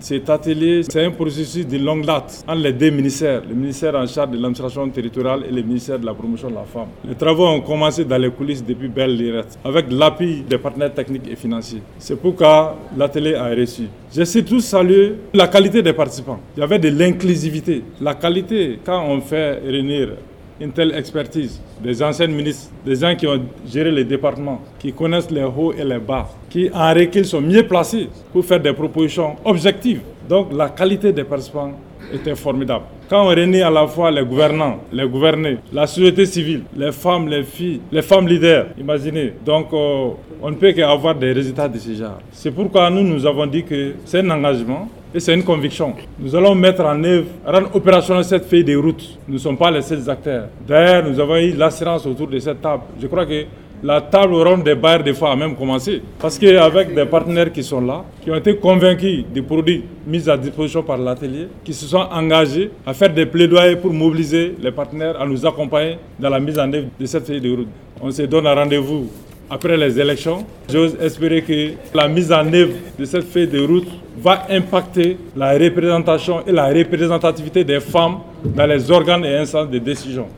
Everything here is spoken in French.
Cet atelier, c'est un processus de longue date entre les deux ministères, le ministère en charge de l'administration territoriale et le ministère de la promotion de la femme. Les travaux ont commencé dans les coulisses depuis belle lurette, avec l'appui des partenaires techniques et financiers. C'est pourquoi l'atelier a réussi. J'ai surtout salué la qualité des participants. Il y avait de l'inclusivité. La qualité, quand on fait réunir une telle expertise des anciens ministres, des gens qui ont géré les départements, qui connaissent les hauts et les bas, qui en réquille sont mieux placés pour faire des propositions objectives. Donc la qualité des participants était formidable. Quand on réunit à la fois les gouvernants, les gouvernés, la société civile, les femmes, les filles, les femmes leaders, imaginez. Donc euh, on ne peut qu'avoir des résultats de ce genre. C'est pourquoi nous, nous avons dit que c'est un engagement et c'est une conviction. Nous allons mettre en œuvre, rendre opérationnelle cette feuille de route. Nous ne sommes pas les seuls acteurs. D'ailleurs, nous avons eu l'assurance autour de cette table. Je crois que la table ronde des bailleurs des fois a même commencé. Parce qu'avec des partenaires qui sont là, qui ont été convaincus des produits mis à disposition par l'atelier, qui se sont engagés à faire des plaidoyers pour mobiliser les partenaires à nous accompagner dans la mise en œuvre de cette feuille de route. On se donne un rendez-vous après les élections. J'ose espérer que la mise en œuvre de cette feuille de route va impacter la représentation et la représentativité des femmes dans les organes et instances de décision.